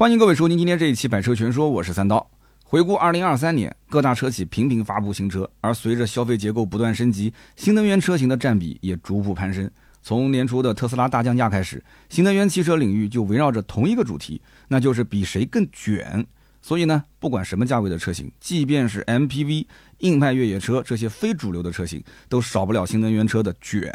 欢迎各位收听今天这一期《百车全说》，我是三刀。回顾二零二三年，各大车企频频发布新车，而随着消费结构不断升级，新能源车型的占比也逐步攀升。从年初的特斯拉大降价开始，新能源汽车领域就围绕着同一个主题，那就是比谁更卷。所以呢，不管什么价位的车型，即便是 MPV、硬派越野车这些非主流的车型，都少不了新能源车的卷。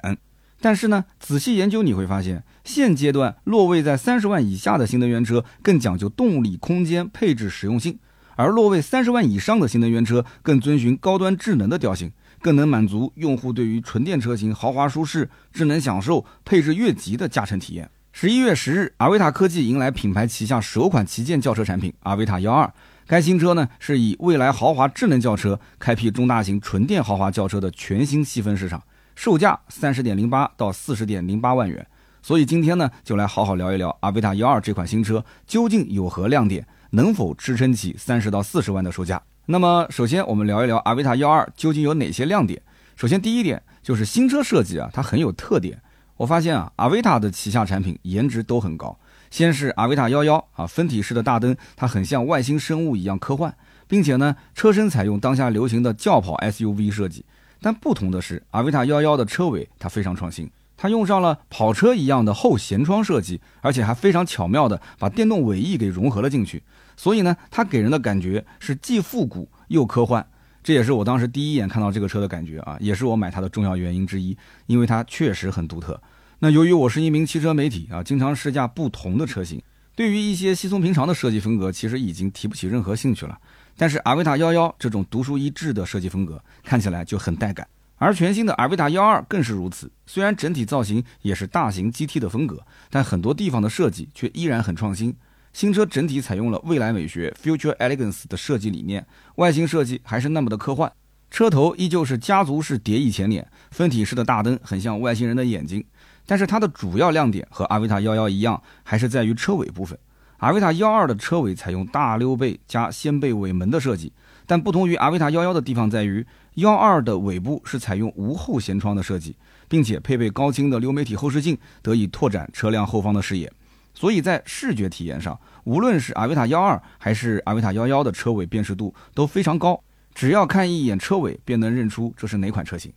但是呢，仔细研究你会发现，现阶段落位在三十万以下的新能源车更讲究动力、空间、配置、实用性。而落位三十万以上的新能源车更遵循高端智能的调性，更能满足用户对于纯电车型豪华舒适、智能享受、配置越级的驾乘体验。十一月十日，阿维塔科技迎来品牌旗下首款旗舰轿车产品阿维塔幺二。该新车呢是以未来豪华智能轿车开辟中大型纯电豪华轿车的全新细分市场，售价三十点零八到四十点零八万元。所以今天呢，就来好好聊一聊阿维塔幺二这款新车究竟有何亮点。能否支撑起三十到四十万的售价？那么，首先我们聊一聊阿维塔幺二究竟有哪些亮点。首先，第一点就是新车设计啊，它很有特点。我发现啊，阿维塔的旗下产品颜值都很高。先是阿维塔幺幺啊，分体式的大灯，它很像外星生物一样科幻，并且呢，车身采用当下流行的轿跑 SUV 设计。但不同的是，阿维塔幺幺的车尾它非常创新。它用上了跑车一样的后舷窗设计，而且还非常巧妙的把电动尾翼给融合了进去。所以呢，它给人的感觉是既复古又科幻。这也是我当时第一眼看到这个车的感觉啊，也是我买它的重要原因之一，因为它确实很独特。那由于我是一名汽车媒体啊，经常试驾不同的车型，对于一些稀松平常的设计风格，其实已经提不起任何兴趣了。但是阿维塔幺幺这种独树一帜的设计风格，看起来就很带感。而全新的阿维塔幺二更是如此，虽然整体造型也是大型 GT 的风格，但很多地方的设计却依然很创新。新车整体采用了未来美学 （Future Elegance） 的设计理念，外形设计还是那么的科幻。车头依旧是家族式叠翼前脸，分体式的大灯很像外星人的眼睛。但是它的主要亮点和阿维塔幺幺一样，还是在于车尾部分。阿维塔幺二的车尾采用大溜背加掀背尾门的设计，但不同于阿维塔幺幺的地方在于。幺二的尾部是采用无后舷窗的设计，并且配备高清的流媒体后视镜，得以拓展车辆后方的视野。所以在视觉体验上，无论是阿维塔幺二还是阿维塔幺幺的车尾辨识度都非常高，只要看一眼车尾便能认出这是哪款车型。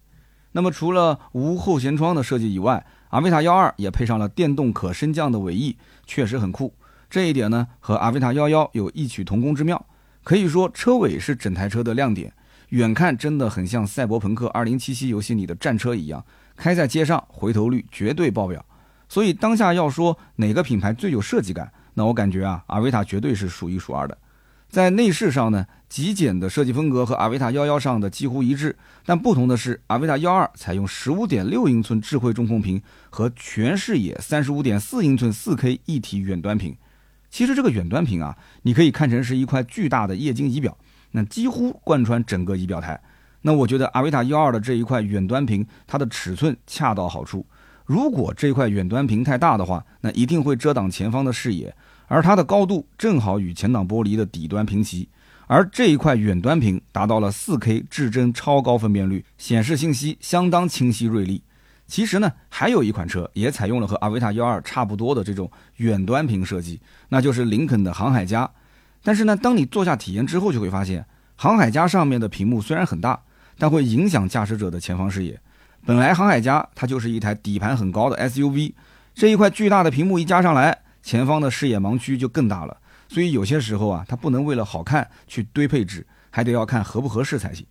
那么除了无后舷窗的设计以外，阿维塔幺二也配上了电动可升降的尾翼，确实很酷。这一点呢，和阿维塔幺幺有异曲同工之妙，可以说车尾是整台车的亮点。远看真的很像《赛博朋克2077》游戏里的战车一样，开在街上回头率绝对爆表。所以当下要说哪个品牌最有设计感，那我感觉啊，阿维塔绝对是数一数二的。在内饰上呢，极简的设计风格和阿维塔幺幺上的几乎一致，但不同的是，阿维塔幺二采用15.6英寸智慧中控屏和全视野35.4英寸 4K 一体远端屏。其实这个远端屏啊，你可以看成是一块巨大的液晶仪表。那几乎贯穿整个仪表台。那我觉得阿维塔幺二的这一块远端屏，它的尺寸恰到好处。如果这块远端屏太大的话，那一定会遮挡前方的视野。而它的高度正好与前挡玻璃的底端平齐。而这一块远端屏达到了 4K 至臻超高分辨率，显示信息相当清晰锐利。其实呢，还有一款车也采用了和阿维塔幺二差不多的这种远端屏设计，那就是林肯的航海家。但是呢，当你坐下体验之后，就会发现，航海家上面的屏幕虽然很大，但会影响驾驶者的前方视野。本来航海家它就是一台底盘很高的 SUV，这一块巨大的屏幕一加上来，前方的视野盲区就更大了。所以有些时候啊，它不能为了好看去堆配置，还得要看合不合适才行。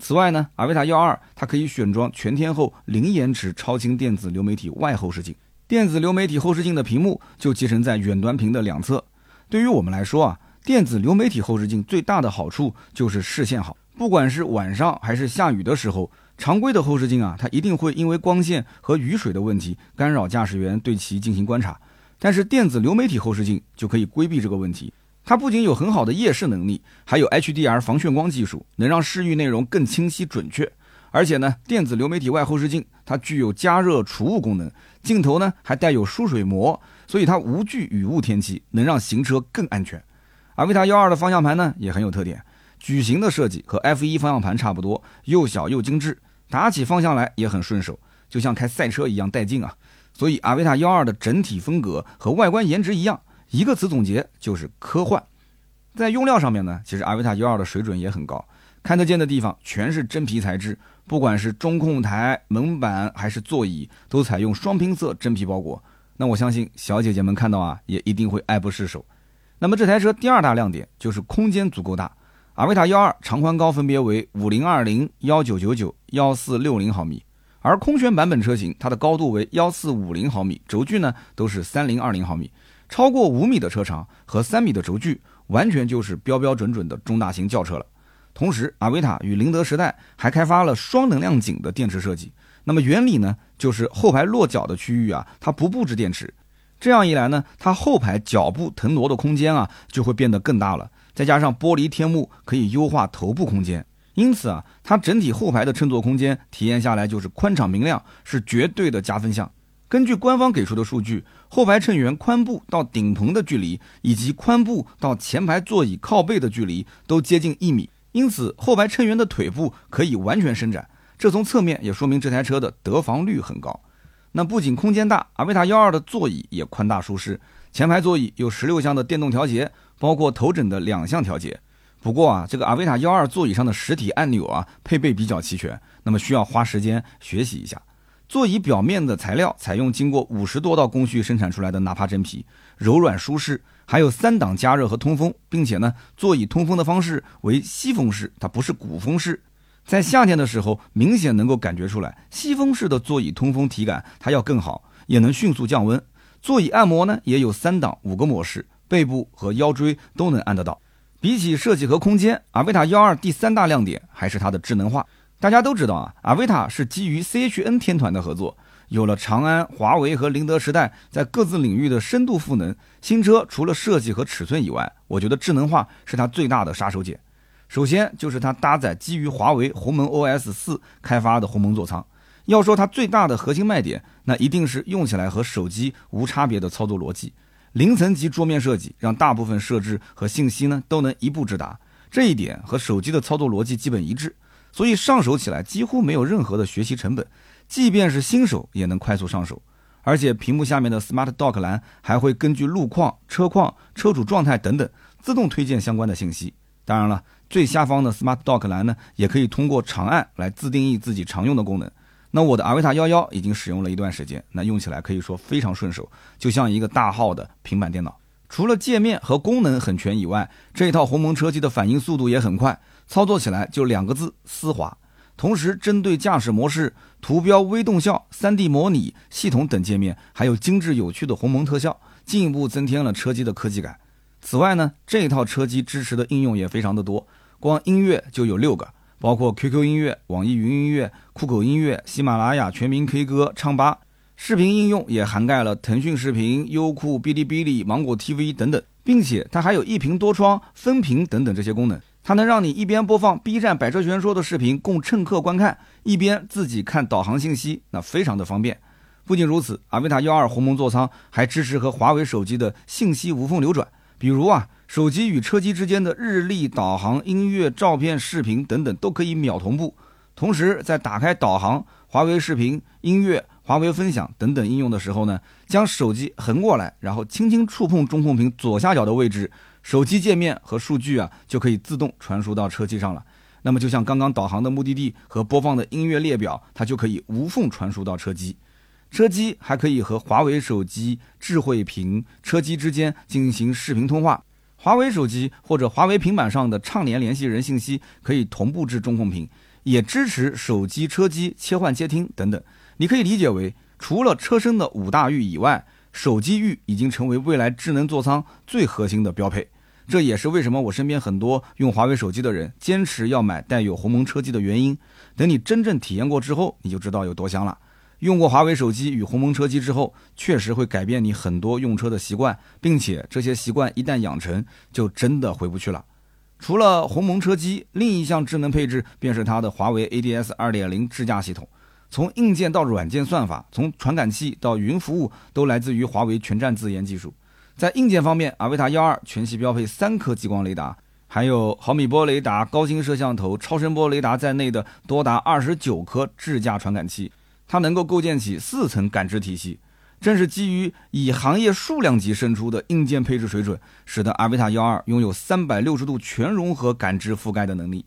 此外呢，阿维塔幺二它可以选装全天候零延迟超清电子流媒体外后视镜，电子流媒体后视镜的屏幕就集成在远端屏的两侧。对于我们来说啊。电子流媒体后视镜最大的好处就是视线好，不管是晚上还是下雨的时候，常规的后视镜啊，它一定会因为光线和雨水的问题干扰驾驶员对其进行观察。但是电子流媒体后视镜就可以规避这个问题，它不仅有很好的夜视能力，还有 HDR 防眩光技术，能让视域内容更清晰准确。而且呢，电子流媒体外后视镜它具有加热除雾功能，镜头呢还带有疏水膜，所以它无惧雨雾天气，能让行车更安全。阿维塔幺二的方向盘呢也很有特点，矩形的设计和 F 一方向盘差不多，又小又精致，打起方向来也很顺手，就像开赛车一样带劲啊！所以阿维塔幺二的整体风格和外观颜值一样，一个词总结就是科幻。在用料上面呢，其实阿维塔幺二的水准也很高，看得见的地方全是真皮材质，不管是中控台、门板还是座椅，都采用双拼色真皮包裹。那我相信小姐姐们看到啊，也一定会爱不释手。那么这台车第二大亮点就是空间足够大，阿维塔幺二长宽高分别为五零二零、幺九九九、幺四六零毫米，而空悬版本车型它的高度为幺四五零毫米，轴距呢都是三零二零毫米，超过五米的车长和三米的轴距。完全就是标标准准的中大型轿车了。同时，阿维塔与宁德时代还开发了双能量井的电池设计。那么原理呢，就是后排落脚的区域啊，它不布置电池。这样一来呢，它后排脚部腾挪的空间啊，就会变得更大了。再加上玻璃天幕，可以优化头部空间。因此啊，它整体后排的乘坐空间体验下来就是宽敞明亮，是绝对的加分项。根据官方给出的数据，后排乘员髋部到顶棚的距离，以及髋部到前排座椅靠背的距离都接近一米，因此后排乘员的腿部可以完全伸展。这从侧面也说明这台车的得房率很高。那不仅空间大，阿维塔幺二的座椅也宽大舒适，前排座椅有十六项的电动调节，包括头枕的两项调节。不过啊，这个阿维塔幺二座椅上的实体按钮啊，配备比较齐全，那么需要花时间学习一下。座椅表面的材料采用经过五十多道工序生产出来的纳帕真皮，柔软舒适，还有三档加热和通风，并且呢，座椅通风的方式为西风式，它不是鼓风式。在夏天的时候，明显能够感觉出来，西风式的座椅通风体感它要更好，也能迅速降温。座椅按摩呢也有三档五个模式，背部和腰椎都能按得到。比起设计和空间，阿维塔幺二第三大亮点还是它的智能化。大家都知道啊，阿维塔是基于 CHN 天团的合作，有了长安、华为和宁德时代在各自领域的深度赋能。新车除了设计和尺寸以外，我觉得智能化是它最大的杀手锏。首先就是它搭载基于华为鸿蒙 OS 四开发的鸿蒙座舱。要说它最大的核心卖点，那一定是用起来和手机无差别的操作逻辑。零层级桌面设计让大部分设置和信息呢都能一步直达，这一点和手机的操作逻辑基本一致。所以上手起来几乎没有任何的学习成本，即便是新手也能快速上手。而且屏幕下面的 Smart Dock 栏还会根据路况、车况、车主状态等等，自动推荐相关的信息。当然了，最下方的 Smart Dock 栏呢，也可以通过长按来自定义自己常用的功能。那我的阿维塔幺幺已经使用了一段时间，那用起来可以说非常顺手，就像一个大号的平板电脑。除了界面和功能很全以外，这套鸿蒙车机的反应速度也很快。操作起来就两个字丝滑，同时针对驾驶模式、图标微动效、3D 模拟系统等界面，还有精致有趣的鸿蒙特效，进一步增添了车机的科技感。此外呢，这套车机支持的应用也非常的多，光音乐就有六个，包括 QQ 音乐、网易云音乐、酷狗音乐、喜马拉雅、全民 K 歌、唱吧。视频应用也涵盖了腾讯视频、优酷、哔哩哔哩、芒果 TV 等等，并且它还有一屏多窗、分屏等等这些功能。它能让你一边播放 B 站百车全说的视频供乘客观看，一边自己看导航信息，那非常的方便。不仅如此，阿维塔幺二鸿蒙座舱还支持和华为手机的信息无缝流转，比如啊，手机与车机之间的日历、导航、音乐、照片、视频等等都可以秒同步。同时，在打开导航、华为视频、音乐、华为分享等等应用的时候呢，将手机横过来，然后轻轻触碰中控屏左下角的位置。手机界面和数据啊，就可以自动传输到车机上了。那么，就像刚刚导航的目的地和播放的音乐列表，它就可以无缝传输到车机。车机还可以和华为手机、智慧屏、车机之间进行视频通话。华为手机或者华为平板上的畅联联系人信息可以同步至中控屏，也支持手机、车机切换接听等等。你可以理解为，除了车身的五大域以外。手机域已经成为未来智能座舱最核心的标配，这也是为什么我身边很多用华为手机的人坚持要买带有鸿蒙车机的原因。等你真正体验过之后，你就知道有多香了。用过华为手机与鸿蒙车机之后，确实会改变你很多用车的习惯，并且这些习惯一旦养成，就真的回不去了。除了鸿蒙车机，另一项智能配置便是它的华为 ADS 2.0智驾系统。从硬件到软件算法，从传感器到云服务，都来自于华为全站自研技术。在硬件方面，阿维塔幺二全系标配三颗激光雷达，还有毫米波雷达、高清摄像头、超声波雷达在内的多达二十九颗智驾传感器，它能够构建起四层感知体系。正是基于以行业数量级胜出的硬件配置水准，使得阿维塔幺二拥有三百六十度全融合感知覆盖的能力。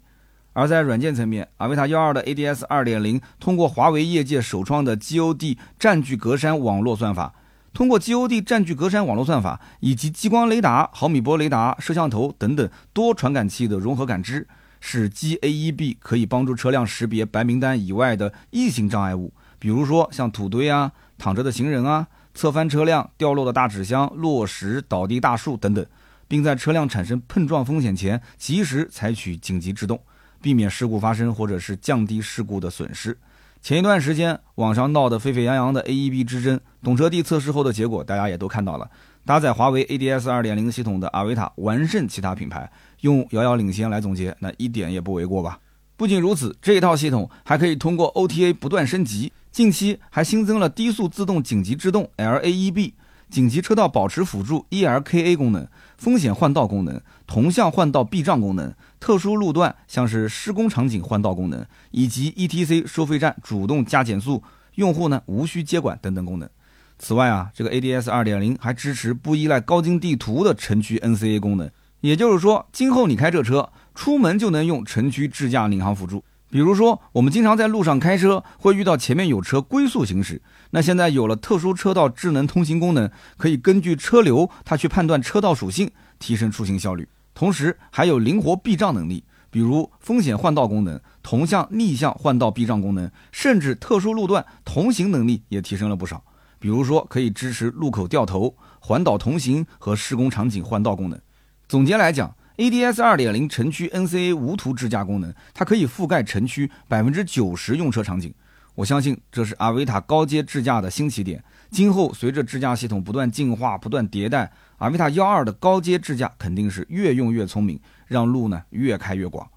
而在软件层面，阿维塔幺二的 ADS 二点零通过华为业界首创的 GOD 占据格栅网络算法，通过 GOD 占据格栅网络算法以及激光雷达、毫米波雷达、摄像头等等多传感器的融合感知，使 GAEB 可以帮助车辆识别白名单以外的异性障碍物，比如说像土堆啊、躺着的行人啊、侧翻车辆、掉落的大纸箱、落石、倒地大树等等，并在车辆产生碰撞风险前及时采取紧急制动。避免事故发生，或者是降低事故的损失。前一段时间网上闹得沸沸扬扬的 AEB 之争，懂车帝测试后的结果大家也都看到了。搭载华为 ADS 2.0系统的阿维塔完胜其他品牌，用遥遥领先来总结，那一点也不为过吧？不仅如此，这一套系统还可以通过 OTA 不断升级，近期还新增了低速自动紧急制动 LAEB、紧急车道保持辅助 ELKA 功能。风险换道功能、同向换道避障功能、特殊路段像是施工场景换道功能，以及 ETC 收费站主动加减速，用户呢无需接管等等功能。此外啊，这个 ADS 2.0还支持不依赖高精地图的城区 NCA 功能，也就是说，今后你开这车出门就能用城区智驾领航辅助。比如说，我们经常在路上开车会遇到前面有车龟速行驶。那现在有了特殊车道智能通行功能，可以根据车流，它去判断车道属性，提升出行效率。同时还有灵活避障能力，比如风险换道功能、同向逆向换道避障功能，甚至特殊路段同行能力也提升了不少。比如说可以支持路口掉头、环岛同行和施工场景换道功能。总结来讲，ADS 2.0城区 NCA 无图智驾功能，它可以覆盖城区百分之九十用车场景。我相信这是阿维塔高阶智驾的新起点。今后随着智驾系统不断进化、不断迭代，阿维塔幺二的高阶智驾肯定是越用越聪明，让路呢越开越广。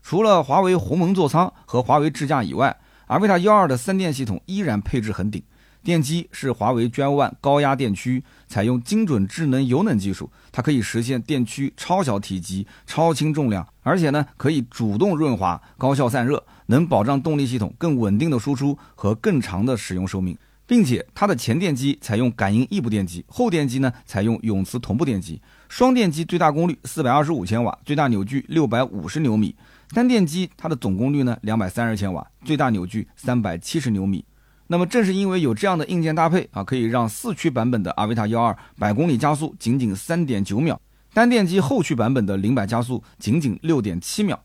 除了华为鸿蒙座舱和华为智驾以外，阿维塔幺二的三电系统依然配置很顶。电机是华为 Drive One 高压电驱，采用精准智能油冷技术，它可以实现电驱超小体积、超轻重量，而且呢可以主动润滑、高效散热，能保障动力系统更稳定的输出和更长的使用寿命。并且它的前电机采用感应异步电机，后电机呢采用永磁同步电机。双电机最大功率四百二十五千瓦，最大扭矩六百五十牛米；单电机它的总功率呢两百三十千瓦，最大扭矩三百七十牛米。那么正是因为有这样的硬件搭配啊，可以让四驱版本的阿维塔幺二百公里加速仅仅三点九秒，单电机后驱版本的零百加速仅仅六点七秒。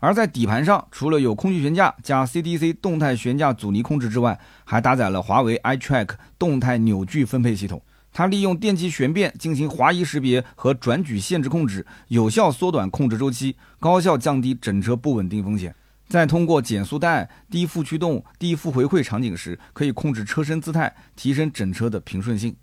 而在底盘上，除了有空气悬架加 CDC 动态悬架阻尼控制之外，还搭载了华为 iTrack 动态扭矩分配系统，它利用电机旋变进行滑移识别和转矩限制控制，有效缩短控制周期，高效降低整车不稳定风险。再通过减速带、低负驱动、低负回馈场景时，可以控制车身姿态，提升整车的平顺性。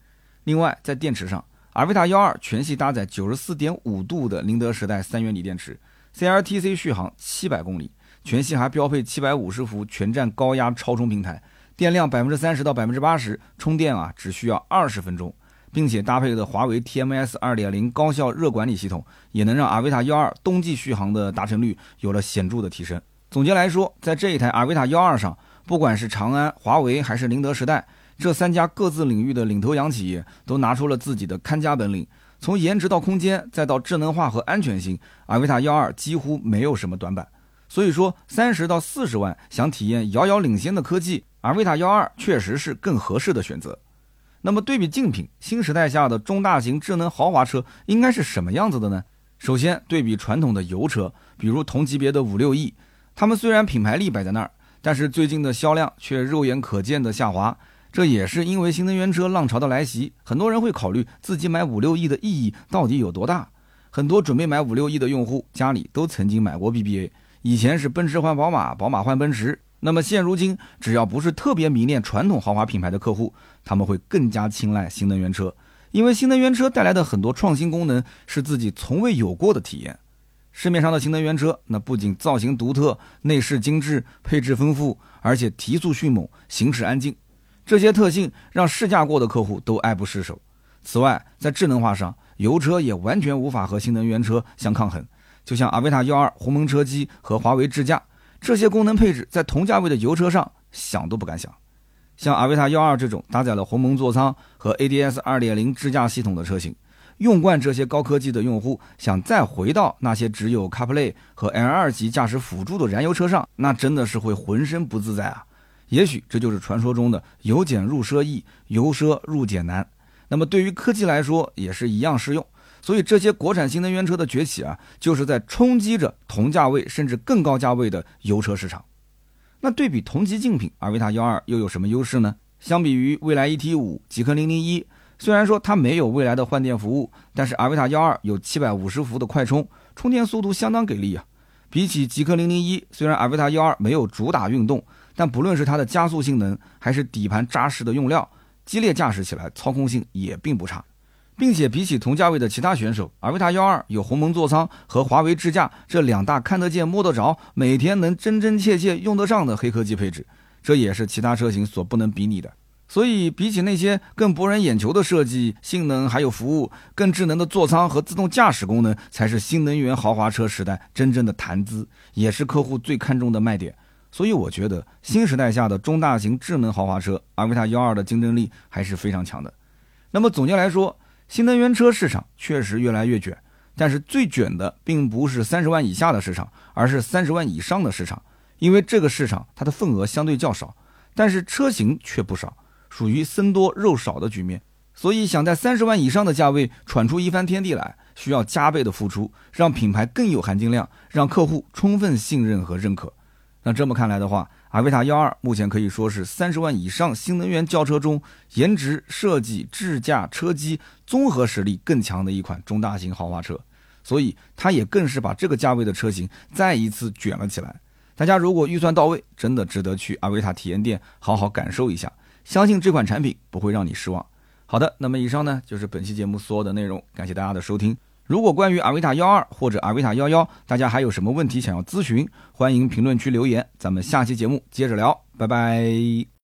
另外，在电池上，阿维塔幺二全系搭载九十四点五度的宁德时代三元锂电池，CLTC 续航七百公里，全系还标配七百五十伏全站高压超充平台，电量百分之三十到百分之八十，充电啊只需要二十分钟，并且搭配的华为 TMS 二点零高效热管理系统，也能让阿维塔幺二冬季续航的达成率有了显著的提升。总结来说，在这一台阿维塔幺二上，不管是长安、华为还是宁德时代这三家各自领域的领头羊企业，都拿出了自己的看家本领。从颜值到空间，再到智能化和安全性，阿维塔幺二几乎没有什么短板。所以说，三十到四十万想体验遥遥领先的科技，阿维塔幺二确实是更合适的选择。那么对比竞品，新时代下的中大型智能豪华车应该是什么样子的呢？首先对比传统的油车，比如同级别的五六 E。他们虽然品牌力摆在那儿，但是最近的销量却肉眼可见的下滑。这也是因为新能源车浪潮的来袭，很多人会考虑自己买五六亿的意义到底有多大。很多准备买五六亿的用户家里都曾经买过 BBA，以前是奔驰换宝马，宝马换奔驰。那么现如今，只要不是特别迷恋传统豪华品牌的客户，他们会更加青睐新能源车，因为新能源车带来的很多创新功能是自己从未有过的体验。市面上的新能源车，那不仅造型独特、内饰精致、配置丰富，而且提速迅猛、行驶安静，这些特性让试驾过的客户都爱不释手。此外，在智能化上，油车也完全无法和新能源车相抗衡。就像阿维塔幺二、鸿蒙车机和华为智驾这些功能配置，在同价位的油车上想都不敢想。像阿维塔幺二这种搭载了鸿蒙座舱和 ADS 二点零智驾系统的车型，用惯这些高科技的用户，想再回到那些只有 CarPlay 和 L 二级驾驶辅助的燃油车上，那真的是会浑身不自在啊！也许这就是传说中的由俭入奢易，由奢入俭难。那么对于科技来说，也是一样适用。所以这些国产新能源车的崛起啊，就是在冲击着同价位甚至更高价位的油车市场。那对比同级竞品，阿维塔幺二又有什么优势呢？相比于蔚来 ET 五、极氪零零一，虽然说它没有未来的换电服务，但是阿维塔幺二有七百五十伏的快充，充电速度相当给力啊。比起极氪零零一，虽然阿维塔幺二没有主打运动，但不论是它的加速性能，还是底盘扎实的用料，激烈驾驶起来操控性也并不差。并且比起同价位的其他选手，阿维塔幺二有鸿蒙座舱和华为智驾这两大看得见摸得着、每天能真真切切用得上的黑科技配置，这也是其他车型所不能比拟的。所以，比起那些更博人眼球的设计、性能还有服务，更智能的座舱和自动驾驶功能，才是新能源豪华车时代真正的谈资，也是客户最看重的卖点。所以，我觉得新时代下的中大型智能豪华车阿维塔幺二的竞争力还是非常强的。那么，总结来说。新能源车市场确实越来越卷，但是最卷的并不是三十万以下的市场，而是三十万以上的市场。因为这个市场它的份额相对较少，但是车型却不少，属于僧多肉少的局面。所以想在三十万以上的价位闯出一番天地来，需要加倍的付出，让品牌更有含金量，让客户充分信任和认可。那这么看来的话，阿维塔幺二目前可以说是三十万以上新能源轿车中颜值、设计、智驾、车机综合实力更强的一款中大型豪华车，所以它也更是把这个价位的车型再一次卷了起来。大家如果预算到位，真的值得去阿维塔体验店好好感受一下，相信这款产品不会让你失望。好的，那么以上呢就是本期节目所有的内容，感谢大家的收听。如果关于阿维塔幺二或者阿维塔幺幺，大家还有什么问题想要咨询，欢迎评论区留言，咱们下期节目接着聊，拜拜。